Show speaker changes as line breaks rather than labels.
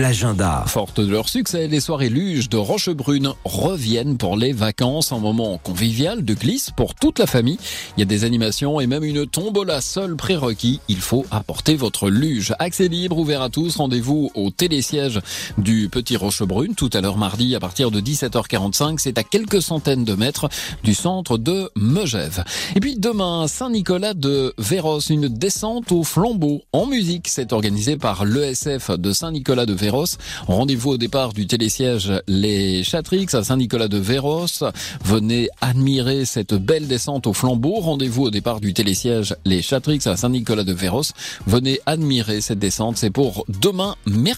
l'agenda.
Forte de leur succès, les soirées luges de Rochebrune reviennent pour les vacances, un moment convivial de glisse pour toute la famille. Il y a des animations et même une tombola seul prérequis. Il faut apporter votre luge. Accès libre, ouvert à tous. Rendez-vous au télésiège du Petit Rochebrune tout à l'heure mardi à partir de 17h45. C'est à quelques centaines de mètres du centre de Megève. Et puis demain, Saint-Nicolas de Véros, une descente au flambeau en musique. C'est organisé par l'ESF de Saint-Nicolas de Véros. Rendez-vous au départ du télésiège Les Chatrix à Saint-Nicolas de Véros. Venez admirer cette belle descente au flambeau. Rendez-vous au départ du télésiège Les Chatrix à Saint-Nicolas de Véros. Venez admirer cette descente. C'est pour demain mercredi.